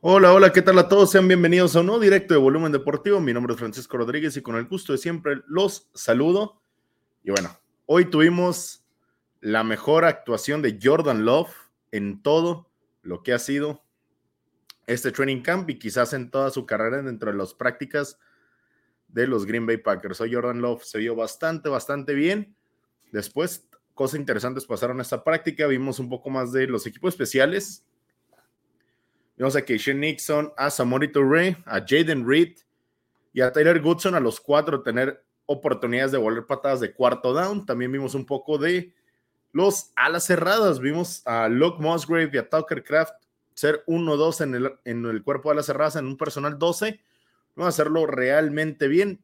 Hola, hola, ¿qué tal a todos? Sean bienvenidos a un nuevo directo de Volumen Deportivo. Mi nombre es Francisco Rodríguez y con el gusto de siempre los saludo. Y bueno, hoy tuvimos la mejor actuación de Jordan Love en todo lo que ha sido este training camp y quizás en toda su carrera dentro de las prácticas de los Green Bay Packers. Hoy Jordan Love se vio bastante, bastante bien. Después, cosas interesantes pasaron en esta práctica. Vimos un poco más de los equipos especiales Vimos a Keisha Nixon, a Samori Touré, a Jaden Reed y a Tyler Goodson, a los cuatro tener oportunidades de volver patadas de cuarto down. También vimos un poco de los alas cerradas. Vimos a Luke Musgrave y a Tucker Craft ser 1-2 en el, en el cuerpo de alas cerradas en un personal 12. Vamos a hacerlo realmente bien.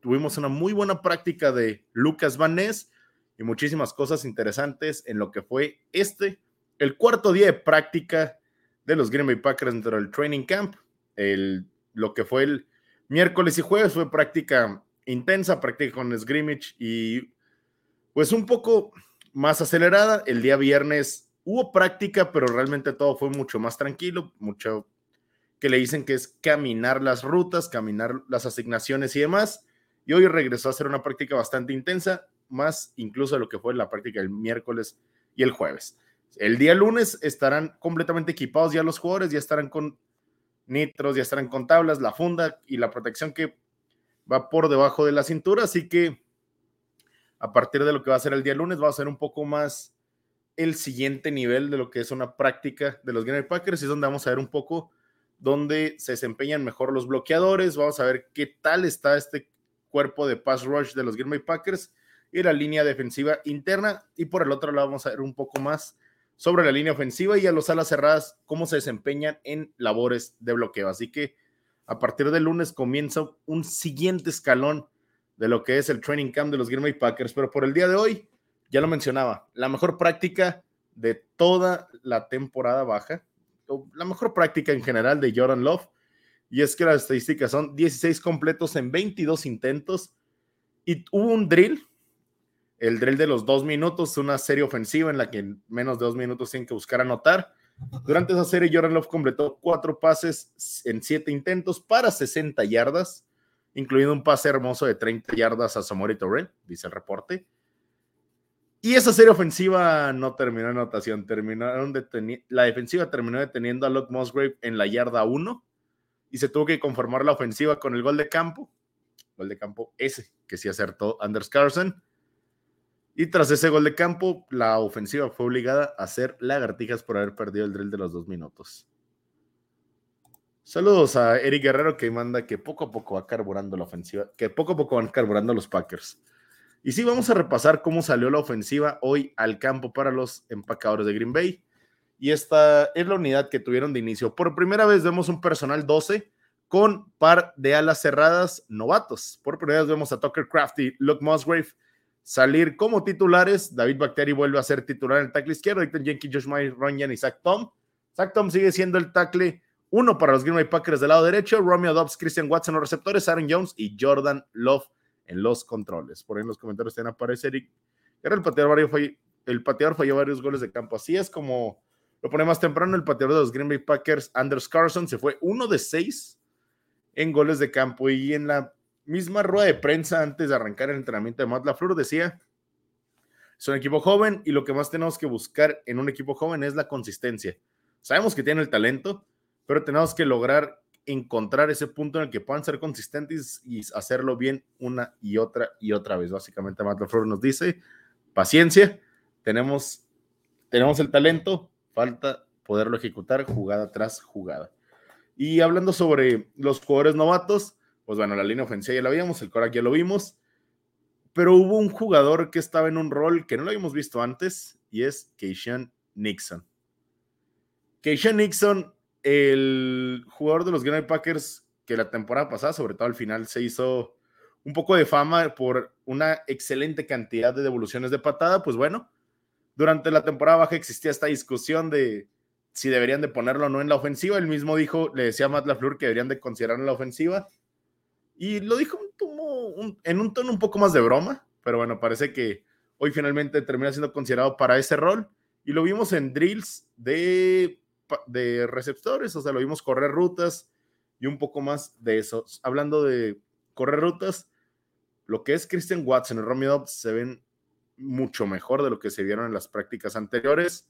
Tuvimos una muy buena práctica de Lucas Van Ness y muchísimas cosas interesantes en lo que fue este, el cuarto día de práctica de los Green Bay Packers dentro del training camp. El, lo que fue el miércoles y jueves fue práctica intensa, práctica con scrimmage y pues un poco más acelerada. El día viernes hubo práctica, pero realmente todo fue mucho más tranquilo, mucho que le dicen que es caminar las rutas, caminar las asignaciones y demás. Y hoy regresó a hacer una práctica bastante intensa, más incluso de lo que fue la práctica el miércoles y el jueves. El día lunes estarán completamente equipados ya los jugadores, ya estarán con nitros, ya estarán con tablas, la funda y la protección que va por debajo de la cintura. Así que a partir de lo que va a ser el día lunes, va a ser un poco más el siguiente nivel de lo que es una práctica de los Green Packers. Y es donde vamos a ver un poco dónde se desempeñan mejor los bloqueadores. Vamos a ver qué tal está este cuerpo de pass rush de los Green Bay Packers y la línea defensiva interna. Y por el otro lado, vamos a ver un poco más sobre la línea ofensiva y a los alas cerradas cómo se desempeñan en labores de bloqueo. Así que a partir del lunes comienza un siguiente escalón de lo que es el training camp de los Green Bay Packers. Pero por el día de hoy, ya lo mencionaba, la mejor práctica de toda la temporada baja, o la mejor práctica en general de Jordan Love. Y es que las estadísticas son 16 completos en 22 intentos. Y hubo un drill el drill de los dos minutos, una serie ofensiva en la que en menos de dos minutos tienen que buscar anotar. Durante esa serie, Jordan Love completó cuatro pases en siete intentos para 60 yardas, incluyendo un pase hermoso de 30 yardas a Samori Torre, dice el reporte. Y esa serie ofensiva no terminó en anotación, terminaron la defensiva terminó deteniendo a Luke Musgrave en la yarda 1 y se tuvo que conformar la ofensiva con el gol de campo, gol de campo ese que sí acertó Anders Carlson y tras ese gol de campo, la ofensiva fue obligada a hacer lagartijas por haber perdido el drill de los dos minutos. Saludos a Eric Guerrero que manda que poco a poco va carburando la ofensiva, que poco a poco van carburando los Packers. Y sí, vamos a repasar cómo salió la ofensiva hoy al campo para los empacadores de Green Bay. Y esta es la unidad que tuvieron de inicio. Por primera vez vemos un personal 12 con par de alas cerradas novatos. Por primera vez vemos a Tucker Craft y Luke Musgrave salir como titulares. David Bacteri vuelve a ser titular en el tackle izquierdo. Ethan Jenkins, Josh Myers, Ronjan y Zach Tom. Zach Tom sigue siendo el tackle uno para los Green Bay Packers del lado derecho. Romeo Dobbs, Christian Watson los receptores, Aaron Jones y Jordan Love en los controles. Por ahí en los comentarios tienen aparece Eric. Era el pateador, fue, el falló varios goles de campo. Así es como lo pone más temprano. El pateador de los Green Bay Packers, Anders Carson, se fue uno de seis en goles de campo. Y en la misma rueda de prensa antes de arrancar el entrenamiento de Matt LaFleur decía, es un equipo joven y lo que más tenemos que buscar en un equipo joven es la consistencia. Sabemos que tiene el talento, pero tenemos que lograr encontrar ese punto en el que puedan ser consistentes y hacerlo bien una y otra y otra vez. Básicamente Matt LaFleur nos dice, paciencia, tenemos, tenemos el talento, falta poderlo ejecutar jugada tras jugada. Y hablando sobre los jugadores novatos, pues bueno, la línea ofensiva ya la vimos, el Korak ya lo vimos, pero hubo un jugador que estaba en un rol que no lo habíamos visto antes y es Keishan Nixon. Keishan Nixon, el jugador de los Green Bay Packers que la temporada pasada, sobre todo al final, se hizo un poco de fama por una excelente cantidad de devoluciones de patada, pues bueno, durante la temporada baja existía esta discusión de si deberían de ponerlo o no en la ofensiva. Él mismo dijo, le decía a Matt LaFleur que deberían de considerarlo en la ofensiva y lo dijo en un tono un poco más de broma, pero bueno, parece que hoy finalmente termina siendo considerado para ese rol. Y lo vimos en drills de de receptores, o sea, lo vimos correr rutas y un poco más de eso. Hablando de correr rutas, lo que es Christian Watson y Romeo Dobbs se ven mucho mejor de lo que se vieron en las prácticas anteriores.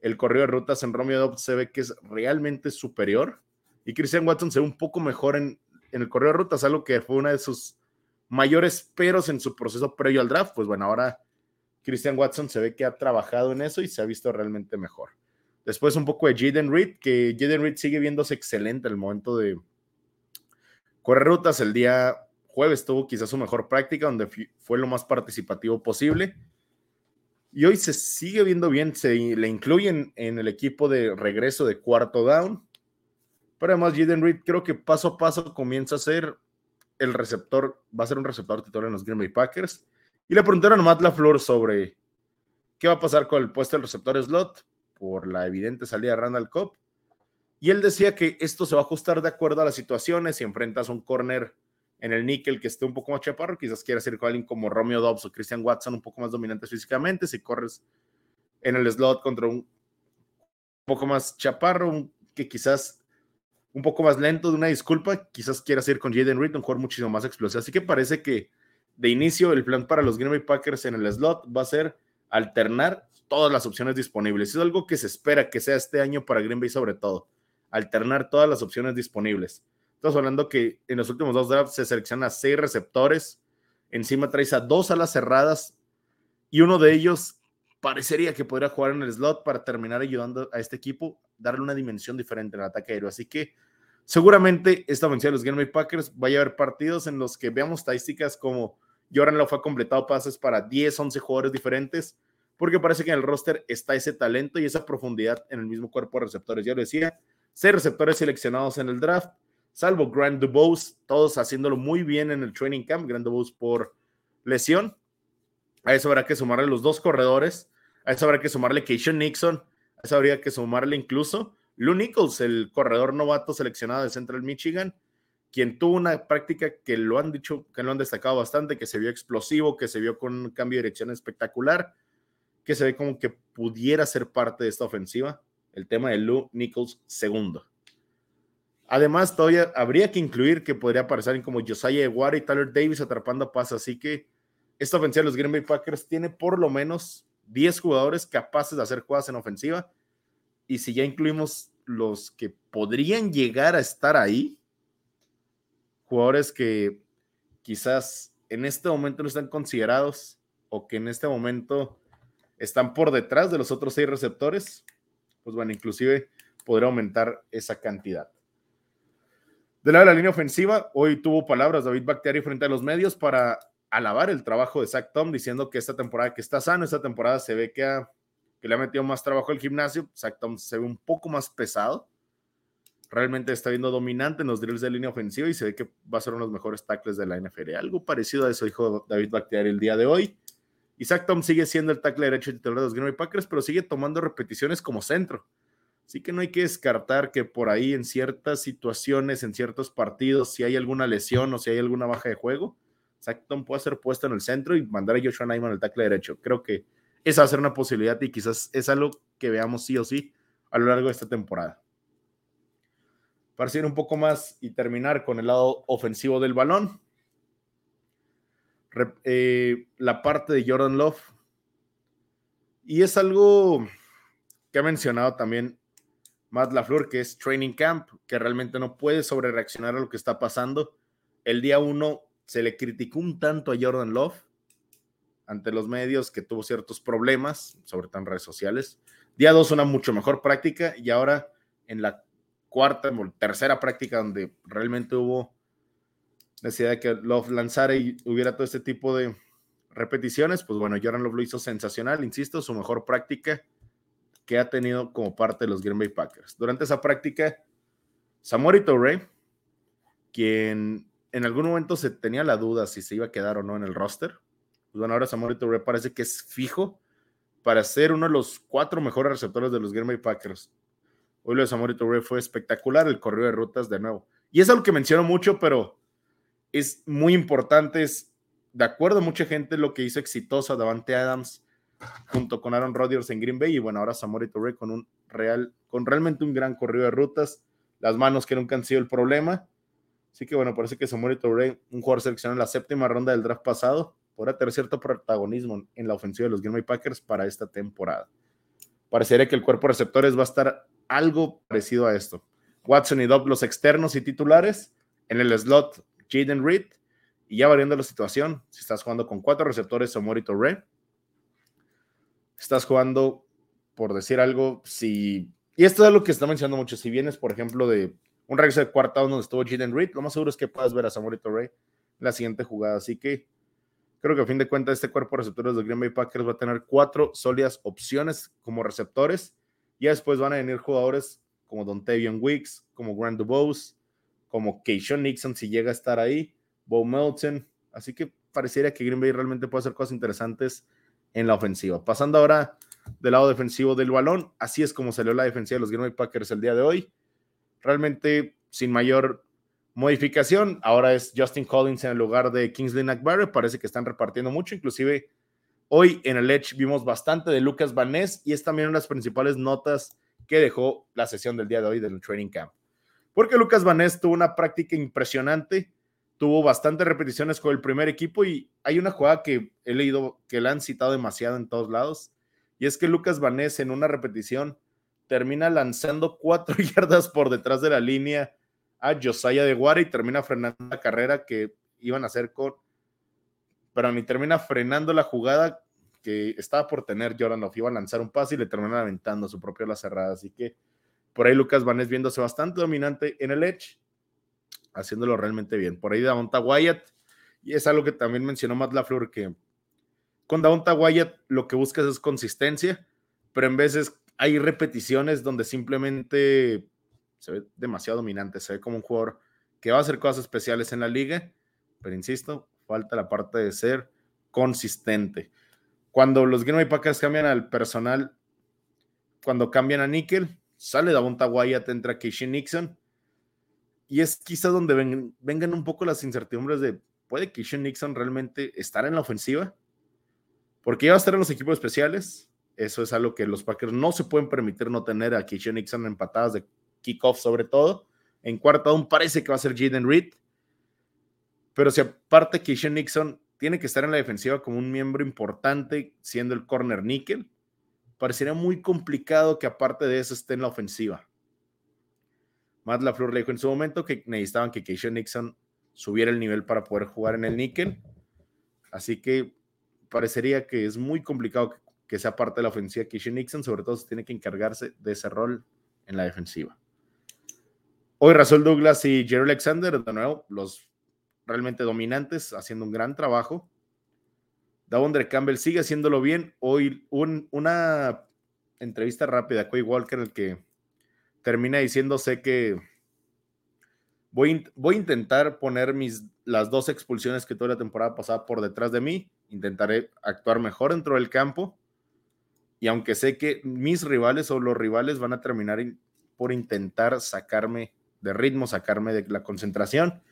El corrido de rutas en Romeo Dobbs se ve que es realmente superior y Christian Watson se ve un poco mejor en, en el corrido de rutas, algo que fue una de sus mayores peros en su proceso previo al draft. Pues bueno, ahora Christian Watson se ve que ha trabajado en eso y se ha visto realmente mejor. Después un poco de Jaden Reed, que Jaden Reed sigue viéndose excelente al momento de correr rutas. El día jueves tuvo quizás su mejor práctica, donde fue lo más participativo posible. Y hoy se sigue viendo bien, se le incluyen en el equipo de regreso de cuarto down. Pero además, Jaden Reed creo que paso a paso comienza a ser el receptor, va a ser un receptor titular en los Green Bay Packers. Y le preguntaron a Matt LaFleur sobre qué va a pasar con el puesto del receptor slot por la evidente salida de Randall Cobb. Y él decía que esto se va a ajustar de acuerdo a las situaciones. Si enfrentas un corner en el níquel que esté un poco más chaparro, quizás quieras ir con alguien como Romeo Dobbs o Christian Watson un poco más dominantes físicamente. Si corres en el slot contra un poco más chaparro, que quizás un poco más lento, de una disculpa, quizás quieras ir con Jaden Reed, un jugador muchísimo más explosivo. Así que parece que de inicio, el plan para los Green Bay Packers en el slot va a ser alternar todas las opciones disponibles. Es algo que se espera que sea este año para Green Bay sobre todo, alternar todas las opciones disponibles. Estamos hablando que en los últimos dos drafts se seleccionan seis receptores, encima traes a dos alas cerradas y uno de ellos parecería que podría jugar en el slot para terminar ayudando a este equipo, darle una dimensión diferente en el ataque aéreo. Así que seguramente esta ofensiva de los Green Bay Packers vaya a haber partidos en los que veamos estadísticas como Jordan Love ha completado pases para 10, 11 jugadores diferentes, porque parece que en el roster está ese talento y esa profundidad en el mismo cuerpo de receptores. Ya lo decía, seis receptores seleccionados en el draft, salvo Grant DuBose, todos haciéndolo muy bien en el training camp, Grant DuBose por lesión. A eso habrá que sumarle los dos corredores, a eso habrá que sumarle Keishon Nixon, eso habría que sumarle incluso Lou Nichols, el corredor novato seleccionado de Central Michigan, quien tuvo una práctica que lo han dicho, que lo han destacado bastante, que se vio explosivo, que se vio con un cambio de dirección espectacular, que se ve como que pudiera ser parte de esta ofensiva, el tema de Lou Nichols segundo. Además, todavía habría que incluir que podría aparecer como Josiah Eguara y Tyler Davis atrapando pases, así que esta ofensiva de los Green Bay Packers tiene por lo menos 10 jugadores capaces de hacer jugadas en ofensiva, y si ya incluimos los que podrían llegar a estar ahí, jugadores que quizás en este momento no están considerados o que en este momento están por detrás de los otros seis receptores, pues bueno, inclusive podría aumentar esa cantidad. De lado de la línea ofensiva, hoy tuvo palabras David Bactiari frente a los medios para alabar el trabajo de Zach Tom, diciendo que esta temporada que está sano, esta temporada se ve que, que le ha metido más trabajo al gimnasio. Zach Tom se ve un poco más pesado, realmente está viendo dominante en los drills de línea ofensiva y se ve que va a ser uno de los mejores tackles de la NFL. Algo parecido a eso dijo David Bakhtiari el día de hoy. Isaac Tom sigue siendo el tackle derecho titular de los Green Bay Packers, pero sigue tomando repeticiones como centro. Así que no hay que descartar que por ahí en ciertas situaciones, en ciertos partidos, si hay alguna lesión o si hay alguna baja de juego, Isaac Tom puede ser puesto en el centro y mandar a Joshua Naiman al tackle derecho. Creo que esa va a ser una posibilidad y quizás es algo que veamos sí o sí a lo largo de esta temporada para seguir un poco más y terminar con el lado ofensivo del balón. Eh, la parte de Jordan Love. Y es algo que ha mencionado también Matt LaFleur, que es Training Camp, que realmente no puede sobre reaccionar a lo que está pasando. El día uno se le criticó un tanto a Jordan Love ante los medios que tuvo ciertos problemas, sobre todo en redes sociales. Día dos una mucho mejor práctica y ahora en la cuarta o tercera práctica donde realmente hubo necesidad de que Love lanzara y hubiera todo este tipo de repeticiones, pues bueno, Jordan Love lo hizo sensacional, insisto, su mejor práctica que ha tenido como parte de los Green Bay Packers. Durante esa práctica, Samuel Torrey, quien en algún momento se tenía la duda si se iba a quedar o no en el roster, pues bueno, ahora Samuel Torrey parece que es fijo para ser uno de los cuatro mejores receptores de los Green Bay Packers. Hoy lo de Samuel Touré fue espectacular, el correo de rutas de nuevo. Y es algo que menciono mucho, pero es muy importante. Es, de acuerdo a mucha gente, lo que hizo exitoso a Davante Adams junto con Aaron Rodgers en Green Bay y bueno, ahora Samori Torre con un real, con realmente un gran corrido de rutas, las manos que nunca han sido el problema. Así que bueno, parece que Samori Torre, un jugador seleccionado en la séptima ronda del draft pasado, podrá tener cierto protagonismo en la ofensiva de los Green Bay Packers para esta temporada. Parecería que el cuerpo receptores va a estar algo parecido a esto. Watson y Dobb los externos y titulares. En el slot, Jaden Reed. Y ya variando la situación, si estás jugando con cuatro receptores o Morito Ray, estás jugando, por decir algo, si. Y esto es lo que está mencionando mucho. Si vienes, por ejemplo, de un regreso de cuarta donde estuvo Jaden Reed, lo más seguro es que puedas ver a Samorito en la siguiente jugada. Así que creo que a fin de cuentas, este cuerpo de receptores de Green Bay Packers va a tener cuatro sólidas opciones como receptores. Y después van a venir jugadores como Dontavian Wicks, como Grant DuBose, como Keishon Nixon si llega a estar ahí, Bo Melton. Así que pareciera que Green Bay realmente puede hacer cosas interesantes en la ofensiva. Pasando ahora del lado defensivo del balón, así es como salió la defensiva de los Green Bay Packers el día de hoy. Realmente sin mayor modificación. Ahora es Justin Collins en el lugar de Kingsley Nagbare. Parece que están repartiendo mucho. Inclusive hoy en el Edge vimos bastante de Lucas Van y es también una de las principales notas que dejó la sesión del día de hoy del training camp. Porque Lucas Vanés tuvo una práctica impresionante, tuvo bastantes repeticiones con el primer equipo y hay una jugada que he leído que la han citado demasiado en todos lados, y es que Lucas Vanés en una repetición termina lanzando cuatro yardas por detrás de la línea a Josiah de Guara y termina frenando la carrera que iban a hacer con, pero ni termina frenando la jugada que estaba por tener Jordan Love, iba a lanzar un pase y le terminan aventando su propio la cerrada. Así que por ahí Lucas Vanés viéndose bastante dominante en el Edge, haciéndolo realmente bien. Por ahí Davonta Wyatt, y es algo que también mencionó Matt LaFleur, que con Davonta Wyatt lo que buscas es consistencia, pero en veces hay repeticiones donde simplemente se ve demasiado dominante, se ve como un jugador que va a hacer cosas especiales en la liga, pero insisto, falta la parte de ser consistente. Cuando los Green Bay Packers cambian al personal, cuando cambian a Nickel, sale Davonta Wyatt, entra Casey Nixon. Y es quizá donde vengan un poco las incertidumbres de, ¿puede Casey Nixon realmente estar en la ofensiva? Porque ya va a estar en los equipos especiales. Eso es algo que los Packers no se pueden permitir no tener a Casey Nixon en patadas de kickoff sobre todo. En cuarta aún parece que va a ser Jaden Reed. Pero si aparte Casey Nixon tiene que estar en la defensiva como un miembro importante, siendo el corner níquel. Parecería muy complicado que aparte de eso esté en la ofensiva. Matt LaFleur le dijo en su momento que necesitaban que Keisha Nixon subiera el nivel para poder jugar en el níquel. Así que parecería que es muy complicado que sea parte de la ofensiva Keisha Nixon, sobre todo tiene que encargarse de ese rol en la defensiva. Hoy Razul Douglas y Jerry Alexander, de nuevo, los realmente dominantes, haciendo un gran trabajo. Davondre Campbell sigue haciéndolo bien. Hoy una entrevista rápida a Coy Walker en el que termina diciéndose que voy, voy a intentar poner mis, las dos expulsiones que tuve la temporada pasada por detrás de mí. Intentaré actuar mejor dentro del campo. Y aunque sé que mis rivales o los rivales van a terminar por intentar sacarme de ritmo, sacarme de la concentración,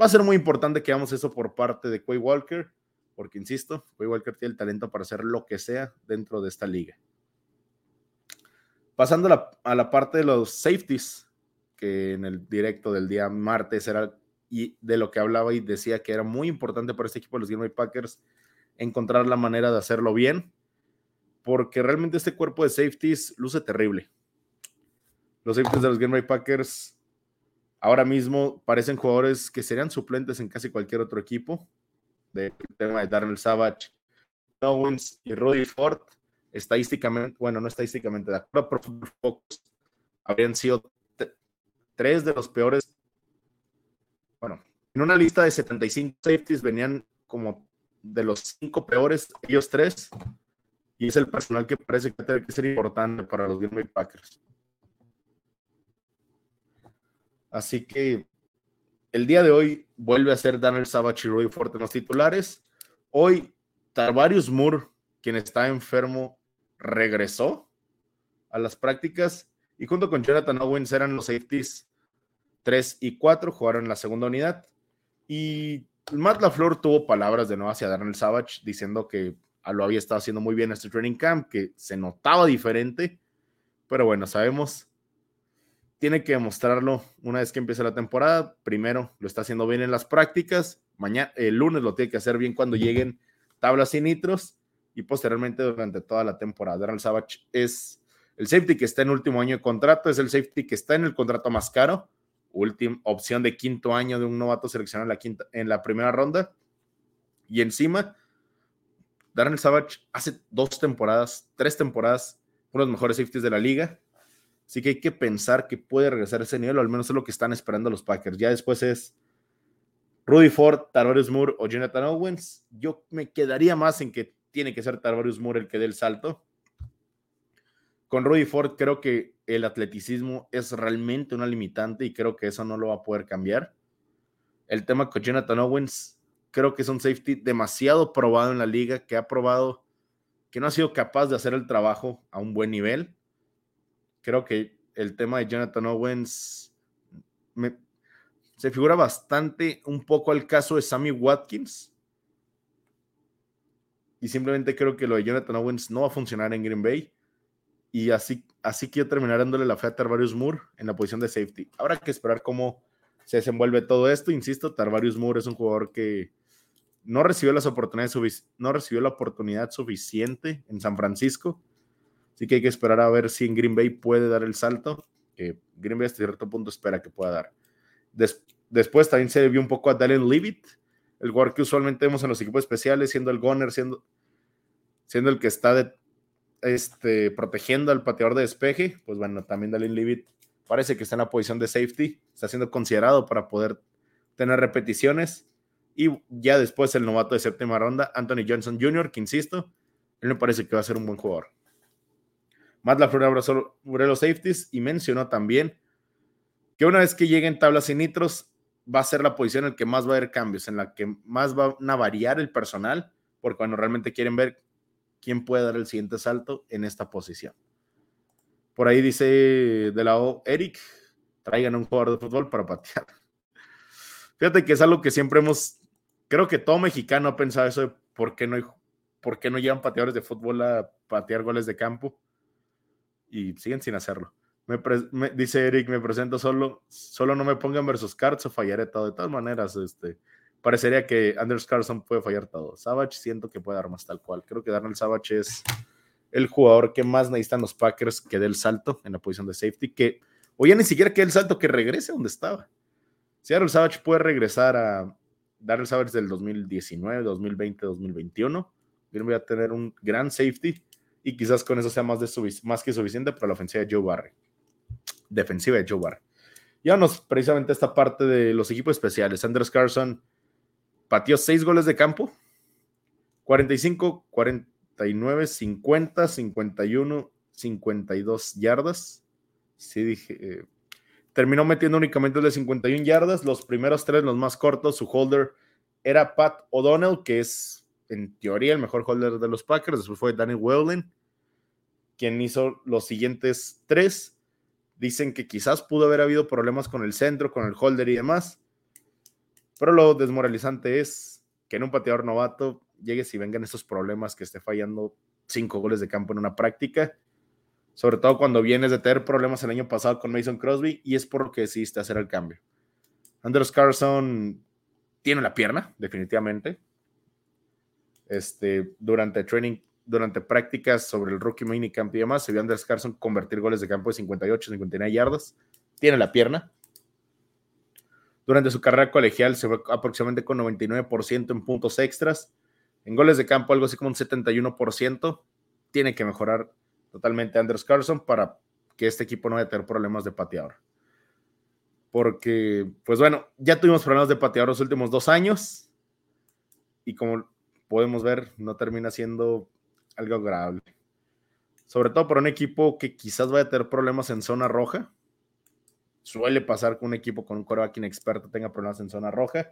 Va a ser muy importante que hagamos eso por parte de Quay Walker, porque insisto, Quay Walker tiene el talento para hacer lo que sea dentro de esta liga. Pasando a la, parte de los safeties, que en el directo del día martes era y de lo que hablaba y decía que era muy importante para este equipo de los Green Bay Packers encontrar la manera de hacerlo bien, porque realmente este cuerpo de safeties luce terrible. Los safeties de los Green Bay Packers Ahora mismo parecen jugadores que serían suplentes en casi cualquier otro equipo. De tema de Darnell Savage, Owens y Rudy Ford. Estadísticamente, bueno, no estadísticamente, de acuerdo a Focus, habrían sido tres de los peores. Bueno, en una lista de 75 safeties venían como de los cinco peores, ellos tres. Y es el personal que parece que tiene que ser importante para los Green Bay Packers. Así que el día de hoy vuelve a ser Daniel Savage y Roy Forte los titulares. Hoy Tarvarius Moore, quien está enfermo, regresó a las prácticas y junto con Jonathan Owens eran los safeties 3 y 4, jugaron en la segunda unidad. Y Matt LaFleur tuvo palabras de nuevo hacia Daniel Savage diciendo que lo había estado haciendo muy bien este training camp, que se notaba diferente, pero bueno, sabemos, tiene que demostrarlo una vez que empiece la temporada. Primero lo está haciendo bien en las prácticas, mañana, el lunes lo tiene que hacer bien cuando lleguen tablas y nitros y posteriormente durante toda la temporada. Darrell Savage es el safety que está en último año de contrato, es el safety que está en el contrato más caro, última opción de quinto año de un novato seleccionado en la primera ronda. Y encima, Darren Savage hace dos temporadas, tres temporadas, uno de los mejores safeties de la liga. Así que hay que pensar que puede regresar a ese nivel, o al menos es lo que están esperando los Packers. Ya después es Rudy Ford, Tarvarius Moore o Jonathan Owens. Yo me quedaría más en que tiene que ser Tarvarius Moore el que dé el salto. Con Rudy Ford creo que el atleticismo es realmente una limitante y creo que eso no lo va a poder cambiar. El tema con Jonathan Owens creo que es un safety demasiado probado en la liga, que ha probado que no ha sido capaz de hacer el trabajo a un buen nivel. Creo que el tema de Jonathan Owens se figura bastante un poco al caso de Sammy Watkins. Y simplemente creo que lo de Jonathan Owens no va a funcionar en Green Bay. Y así, así quiero terminar dándole la fe a Tarvarius Moore en la posición de safety. Habrá que esperar cómo se desenvuelve todo esto. Insisto, Tarvarius Moore es un jugador que no recibió las oportunidades, no recibió la oportunidad suficiente en San Francisco. Así que hay que esperar a ver si en Green Bay puede dar el salto, que Green Bay hasta cierto punto espera que pueda dar. después también se vio un poco a Dallin Leavitt, el jugador que usualmente vemos en los equipos especiales, siendo el gunner, siendo, siendo el que está este, protegiendo al pateador de despeje. Pues bueno, también Dallin Leavitt parece que está en la posición de safety, está siendo considerado para poder tener repeticiones. Y ya después el novato de séptima ronda, Anthony Johnson Jr., que insisto, él me parece que va a ser un buen jugador. Matt LaFleur abrazó los safeties y mencionó también que una vez que lleguen tablas y nitros, va a ser la posición en la que más va a haber cambios, en la que más va a variar el personal, porque cuando realmente quieren ver quién puede dar el siguiente salto en esta posición. Por ahí dice de lado Eric, traigan un jugador de fútbol para patear. Fíjate que es algo que siempre hemos creo que todo mexicano ha pensado eso de por qué no, por qué no llevan pateadores de fútbol a patear goles de campo y siguen sin hacerlo. Me, dice Eric, me presento solo, solo no me pongan versus cards o fallaré todo. De todas maneras, este, parecería que Anders Carlson puede fallar todo. Savage siento que puede dar más tal cual. Creo que Darnell Savage es el jugador que más necesitan los Packers que dé el salto en la posición de safety, que o ya ni siquiera que dé el salto, que regrese donde estaba. Si Darnell Savage puede regresar a, Darrell Savage del 2019, 2020, 2021. Green a tener un gran safety y quizás con eso sea más, que suficiente para la ofensiva de Joe Barry. Defensiva de Joe Barry. nos precisamente esta parte de los equipos especiales. Andrews Carson pateó 6 goles de campo, 45, 49, 50, 51, 52 yardas. Sí, dije, eh, terminó metiendo únicamente de 51 yardas. Los primeros tres, los más cortos, su holder era Pat O'Donnell, que es en teoría el mejor holder de los Packers. Después fue Danny Whelan, quien hizo los siguientes tres. Dicen que quizás pudo haber habido problemas con el centro, con el holder y demás. Pero lo desmoralizante es que en un pateador novato llegues y vengan esos problemas que esté fallando cinco goles de campo en una práctica sobre todo cuando vienes de tener problemas el año pasado con Mason Crosby y es por lo que decidiste hacer el cambio. Andrews Carson tiene la pierna, definitivamente. Este, durante training, durante prácticas sobre el rookie minicamp y demás, se vio a Andrews Carson convertir goles de campo de 58, 59 yardas. Tiene la pierna. Durante su carrera colegial se fue aproximadamente con 99% en puntos extras. En goles de campo algo así como un 71%. Tiene que mejorar totalmente Anders Carlson para que este equipo no vaya a tener problemas de pateador. Porque, pues bueno, ya tuvimos problemas de pateador los últimos dos años y como podemos ver, no termina siendo algo agradable. Sobre todo para un equipo que quizás vaya a tener problemas en zona roja. Suele pasar que un equipo con un coreback inexperto tenga problemas en zona roja.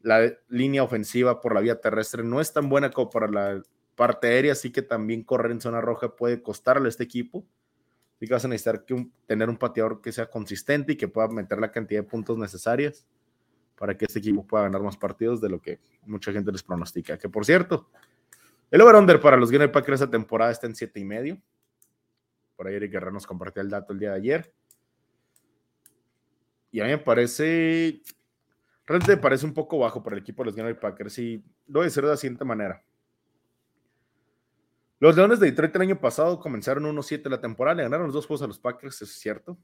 La línea ofensiva por la vía terrestre no es tan buena como para la parte aérea, así que también correr en zona roja puede costarle a este equipo. Así que vas a necesitar que tener un pateador que sea consistente y que pueda meter la cantidad de puntos necesarias para que este equipo pueda ganar más partidos de lo que mucha gente les pronostica. Que por cierto, El over-under para los Green Bay Packers esta temporada está en 7 y medio. Por ahí Eric Guerrero nos compartió el dato el día de ayer. Y a mí me parece, realmente me parece un poco bajo para el equipo de los Green Bay Packers y lo voy a decir de la siguiente manera. Los Leones de Detroit el año pasado comenzaron 1-7 la temporada, le ganaron los dos juegos a los Packers, eso es cierto.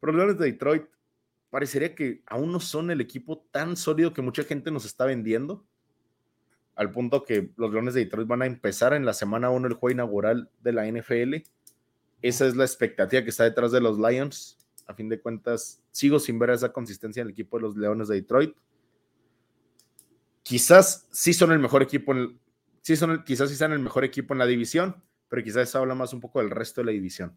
Pero los Leones de Detroit parecería que aún no son el equipo tan sólido que mucha gente nos está vendiendo. Al punto que los Leones de Detroit van a empezar en la semana 1 el juego inaugural de la NFL. Esa es la expectativa que está detrás de los Lions. A fin de cuentas, sigo sin ver esa consistencia en el equipo de los Leones de Detroit. Quizás sí son el mejor equipo en, sí son, quizás sí sean el mejor equipo en la división, pero quizás eso habla más un poco del resto de la división.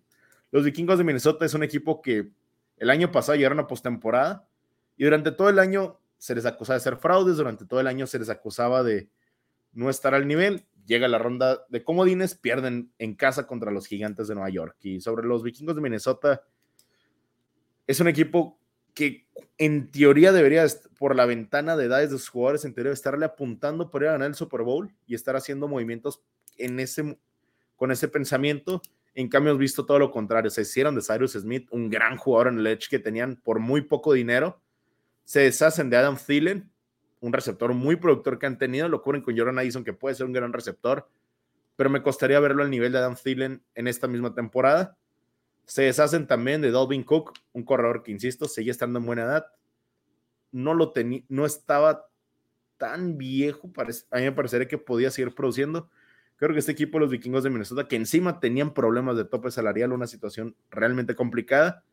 Los vikingos de Minnesota es un equipo que el año pasado llegaron a postemporada y durante todo el año se les acusaba de ser fraudes, durante todo el año se les acusaba de no estar al nivel. Llega la ronda de comodines, pierden en casa contra los gigantes de Nueva York. Y sobre los vikingos de Minnesota, es un equipo que en teoría debería, por la ventana de edades de sus jugadores, en teoría estarle apuntando por ir a ganar el Super Bowl y estar haciendo movimientos en ese, con ese pensamiento. En cambio, hemos visto todo lo contrario. Se hicieron de Cyrus Smith, un gran jugador en el Edge que tenían por muy poco dinero. Se deshacen de Adam Thielen, un receptor muy productor que han tenido. Lo cubren con Jordan Addison, que puede ser un gran receptor, pero me costaría verlo al nivel de Adam Thielen en esta misma temporada. Se deshacen también de Dalvin Cook, un corredor que, insisto, sigue estando en buena edad. No lo tenía, no estaba tan viejo, a mí me parecería que podía seguir produciendo. Creo que este equipo, los vikingos de Minnesota, que encima tenían problemas de tope salarial, una situación realmente complicada.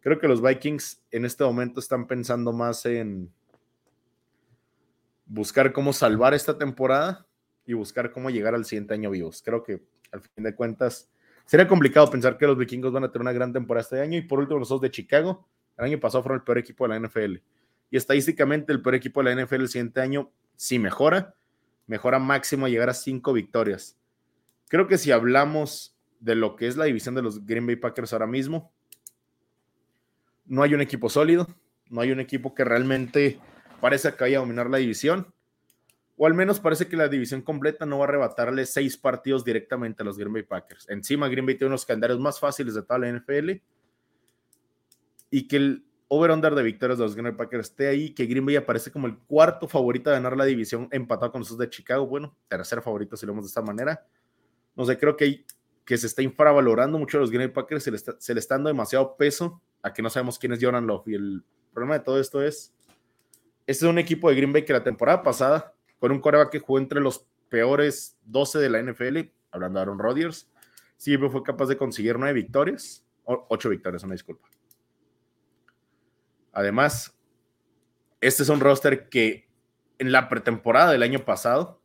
Creo que los Vikings en este momento están pensando más en buscar cómo salvar esta temporada y buscar cómo llegar al siguiente año vivos. Creo que al fin de cuentas Sería complicado pensar que los vikingos van a tener una gran temporada este año. Y por último, los dos de Chicago. El año pasado fueron el peor equipo de la NFL. Y estadísticamente, el peor equipo de la NFL el siguiente año sí mejora. Mejora máximo a llegar a cinco victorias. Creo que si hablamos de lo que es la división de los Green Bay Packers ahora mismo, no hay un equipo sólido. No hay un equipo que realmente parece que vaya a dominar la división o al menos parece que la división completa no va a arrebatarle seis partidos directamente a los Green Bay Packers. Encima, Green Bay tiene unos calendarios más fáciles de toda la NFL y que el over-under de victorias de los Green Bay Packers esté ahí, que Green Bay aparece como el cuarto favorito a ganar la división empatado con los de Chicago. Bueno, tercer favorito si lo vemos de esta manera. No sé, creo que, que se está infravalorando mucho a los Green Bay Packers, se le, está, se le está dando demasiado peso a que no sabemos quién es Jordan Love. Y el problema de todo esto es, este es un equipo de Green Bay que la temporada pasada con un coreback que jugó entre los peores 12 de la NFL, hablando de Aaron Rodgers, sí fue capaz de conseguir nueve victorias, ocho victorias, una disculpa. Además, este es un roster que en la pretemporada del año pasado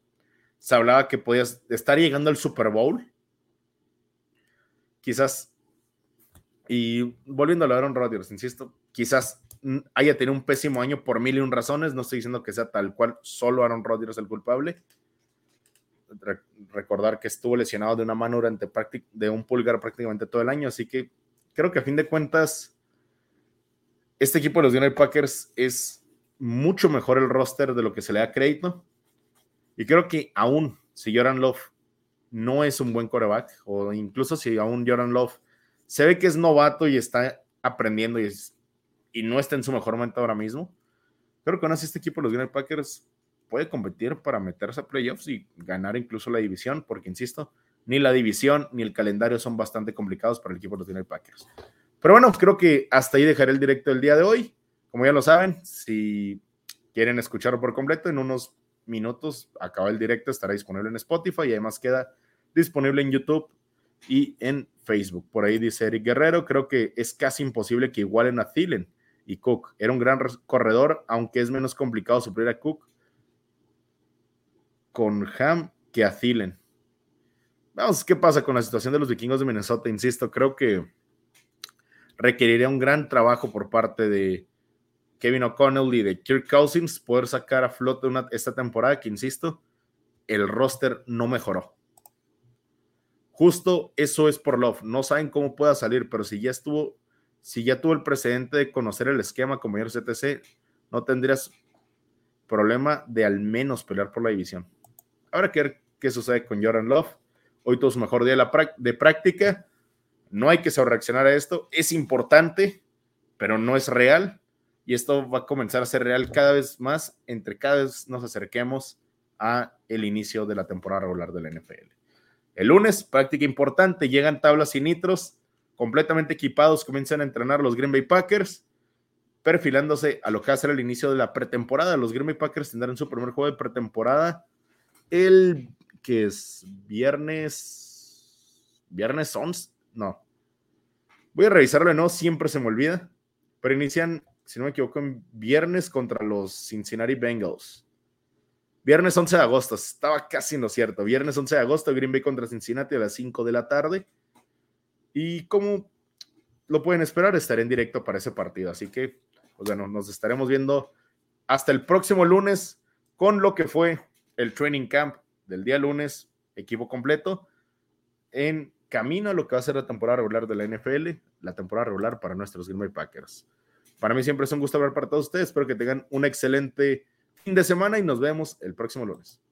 se hablaba que podías estar llegando al Super Bowl. Quizás, y volviendo a Aaron Rodgers, insisto, quizás haya tenido un pésimo año por mil y un razones. No estoy diciendo que sea tal cual solo Aaron Rodgers el culpable. recordar que estuvo lesionado de una mano durante de un pulgar prácticamente todo el año. Así que creo que a fin de cuentas, este equipo de los United Packers es mucho mejor el roster de lo que se le da crédito. Y creo que aún si Jordan Love no es un buen coreback, o incluso si aún Jordan Love se ve que es novato y está aprendiendo y es y no está en su mejor momento ahora mismo, creo que así este equipo, los Green Packers, puede competir para meterse a playoffs y ganar incluso la división, porque insisto, ni la división ni el calendario son bastante complicados para el equipo de los Green Packers. Pero bueno, creo que hasta ahí dejaré el directo del día de hoy. Como ya lo saben, si quieren escucharlo por completo, en unos minutos acaba el directo, estará disponible en Spotify y además queda disponible en YouTube y en Facebook. Por ahí dice Eric Guerrero, creo que es casi imposible que igualen a Thielen y Cook. Era un gran corredor, aunque es menos complicado suplir a Cook con Ham que a Thielen. Vamos, ¿qué pasa con la situación de los vikingos de Minnesota? Insisto, creo que requeriría un gran trabajo por parte de Kevin O'Connell y de Kirk Cousins poder sacar a flote una, esta temporada que, insisto, el roster no mejoró. Justo eso es por Love. No saben cómo pueda salir, pero si ya estuvo si ya tuvo el precedente de conocer el esquema como el CTC, no tendrías problema de al menos pelear por la división. Habrá que ver qué sucede con Jordan Love. Hoy tuvo su mejor día de práctica. No hay que reaccionar a esto. Es importante, pero no es real. Y esto va a comenzar a ser real cada vez más entre cada vez nos acerquemos a el inicio de la temporada regular de la NFL. El lunes, práctica importante, llegan tablas y nitros completamente equipados, comienzan a entrenar los Green Bay Packers, perfilándose a lo que va a ser el inicio de la pretemporada. Los Green Bay Packers tendrán su primer juego de pretemporada el que es viernes, viernes 11, no. Voy a revisarlo no, siempre se me olvida, pero inician, si no me equivoco, en viernes contra los Cincinnati Bengals. Viernes 11 de agosto, estaba casi en lo cierto. Viernes 11 de agosto, Green Bay contra Cincinnati a las 5 de la tarde. Y como lo pueden esperar, estaré en directo para ese partido. Así que, pues bueno, nos estaremos viendo hasta el próximo lunes con lo que fue el training camp del día lunes, equipo completo, en camino a lo que va a ser la temporada regular de la NFL, la temporada regular para nuestros Green Bay Packers. Para mí siempre es un gusto hablar para todos ustedes. Espero que tengan un excelente fin de semana y nos vemos el próximo lunes.